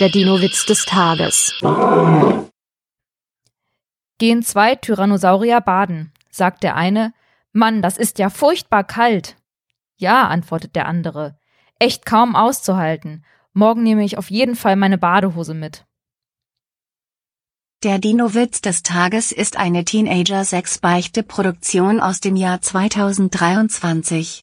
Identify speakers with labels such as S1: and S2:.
S1: Der Dino-Witz des Tages.
S2: Gehen zwei Tyrannosaurier baden, sagt der eine, Mann, das ist ja furchtbar kalt. Ja, antwortet der andere, echt kaum auszuhalten. Morgen nehme ich auf jeden Fall meine Badehose mit.
S3: Der Dino-Witz des Tages ist eine Teenager-6-Beichte-Produktion aus dem Jahr 2023.